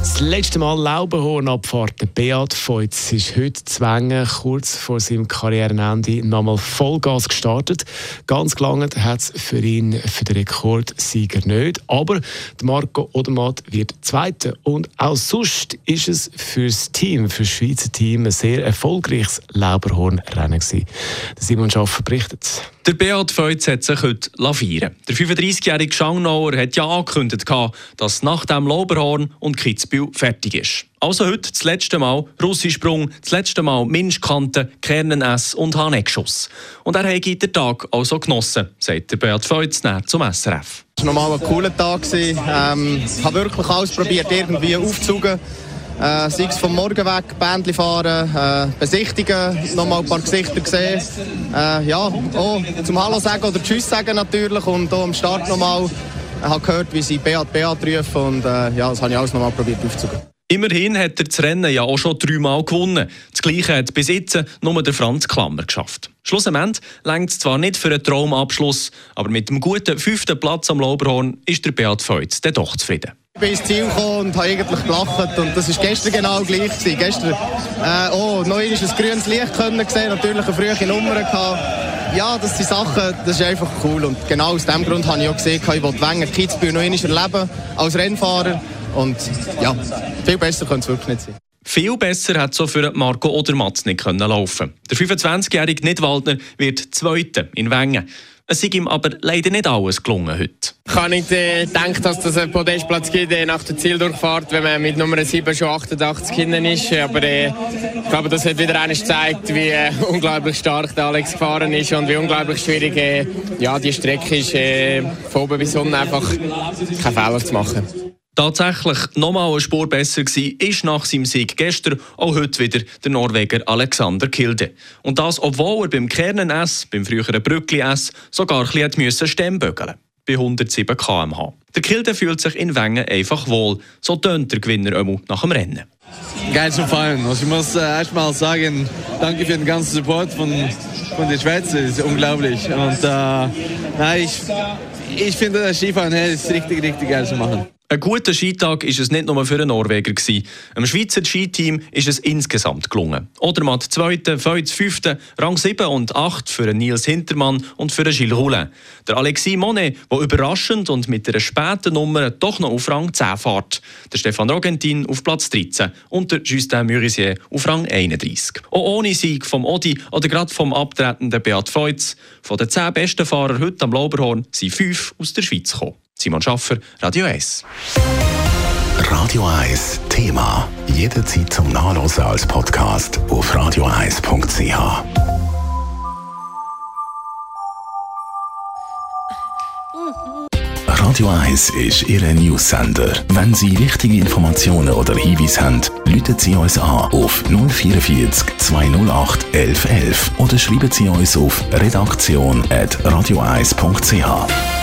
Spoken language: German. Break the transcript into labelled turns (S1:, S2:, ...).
S1: Das letzte Mal Laubenhornabfahrt. Der Beat Feutz ist heute zwängen, kurz vor seinem Karrierenende nochmal Vollgas gestartet. Ganz gelangt hat es für ihn für den Rekordsieger nicht. Aber Marco Odermatt wird Zweiter. Und auch sonst ist es für das Team, für das Schweizer Team, ein sehr erfolgreiches Lauberhornrennen gewesen. Simon Schaffer berichtet.
S2: Der Beat Feutz hat sich heute feiern Der 35-jährige Schangnauer hat ja angekündigt, dass nach dem Lauberhorn und Kitzbühel fertig ist. Also heute das letzte Mal Russisprung, das letzte Mal Minschkante, Kerneness und Haneckschuss. Und er hat den Tag also genossen, sagt der Beat Feutz zum SRF.
S3: Es war nochmal ein cooler Tag. Ich ähm, habe wirklich alles probiert, irgendwie aufzusuchen. Äh, sei es vom Morgen weg, Bändchen fahren, äh, besichtigen, nochmal ein paar Gesichter sehen. Äh, ja, auch zum Hallo sagen oder Tschüss sagen natürlich und auch am Start nochmal. Ich habe gehört, wie sie Beat Beat rufen und äh, ja, das habe ich alles nochmal probiert aufzugehen.
S2: Immerhin hat er das Rennen ja auch schon dreimal gewonnen. Das Gleiche hat bis jetzt nur der Franz Klammer geschafft. Schlussendlich längt es zwar nicht für einen Traumabschluss, aber mit dem guten fünften Platz am Lauberhorn ist der Beat Feutz dann doch zufrieden.
S3: Ich bin ins Ziel gekommen und habe eigentlich gelacht. Und das war gestern genau gleich. Gewesen. Gestern äh, oh, noch ein grünes Licht können sehen, natürlich eine frühe Nummer gehabt. Ja, das sind Sachen, das ist einfach cool. Und genau aus diesem Grund habe ich auch gesehen, ich wollte Wenger Kitzbühel noch einmal erleben als Rennfahrer. Und ja, viel besser könnte es wirklich nicht sein.
S2: Viel besser hat so für Marco Odermatz nicht können laufen. Der 25-jährige Nidwaldner wird Zweiter in Wengen. Es ist ihm aber leider nicht alles gelungen heute.
S4: Ich habe nicht äh, gedacht, dass es einen Podestplatz gibt äh, nach der Zieldurchfahrt, wenn man mit Nummer 7 schon 88 hinten ist. Aber äh, ich glaube, das hat wieder eines gezeigt, wie äh, unglaublich stark der Alex gefahren ist und wie unglaublich schwierig äh, ja, die Strecke ist, äh, von oben bis unten einfach keinen Fehler zu machen.
S2: Tatsächlich nochmal eine Spur besser war, ist nach seinem Sieg gestern auch heute wieder der Norweger Alexander Kilde. Und das, obwohl er beim Kernen S, beim früheren Brückli S, sogar ein bisschen Stemmbögeln bei 107 km/h. Der Kilde fühlt sich in Wengen einfach wohl. So tönt der Gewinner immer nach dem Rennen.
S5: Geil zu fallen. Also ich muss äh, erstmal sagen, danke für den ganzen Support von, von der Schweiz. Das ist unglaublich. Und äh, na, ich, ich finde, das Skifahren ist richtig, richtig geil zu machen.
S2: Ein guter Skitag ist es nicht nur für einen Norweger. Dem Schweizer Skiteam ist es insgesamt gelungen. Odermatt 2., Feuz 5., Rang 7 und 8 für Nils Hintermann und für Gilles Roulin. Der Alexis Monet, der überraschend und mit einer späten Nummer doch noch auf Rang 10 fährt. Der Stefan Rogentin auf Platz 13 und der Justin Murisier auf Rang 31. Auch ohne Sieg vom Odi oder gerade vom abtretenden Beat Feuz. Von den 10 besten Fahrern heute am Lauberhorn sind 5 aus der Schweiz gekommen. Simon Schaffer, Radio 1.
S6: Radio 1 Thema. Jederzeit zum Nachlesen als Podcast auf radio1.ch. Radio 1 ist Ihre Newsender. Wenn Sie wichtige Informationen oder Hinweise haben, rufen Sie uns an auf 044 208 1111 oder schreiben Sie uns auf redaktion.radio1.ch.